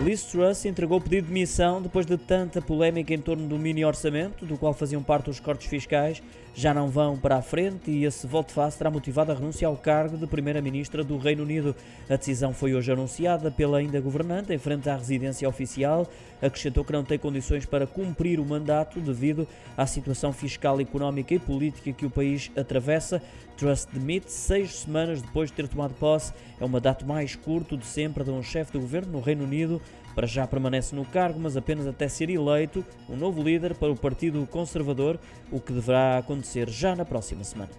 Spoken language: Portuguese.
Liz Truss entregou o pedido de demissão depois de tanta polémica em torno do mini orçamento, do qual faziam parte os cortes fiscais, já não vão para a frente e esse volte-face terá motivado a renúncia ao cargo de Primeira-Ministra do Reino Unido. A decisão foi hoje anunciada pela ainda governante em frente à residência oficial. Acrescentou que não tem condições para cumprir o mandato devido à situação fiscal, económica e política que o país atravessa. Truss demite seis semanas depois de ter tomado posse. É o mandato mais curto de sempre de um chefe de governo no Reino Unido. Para já permanece no cargo, mas apenas até ser eleito um novo líder para o Partido Conservador, o que deverá acontecer já na próxima semana.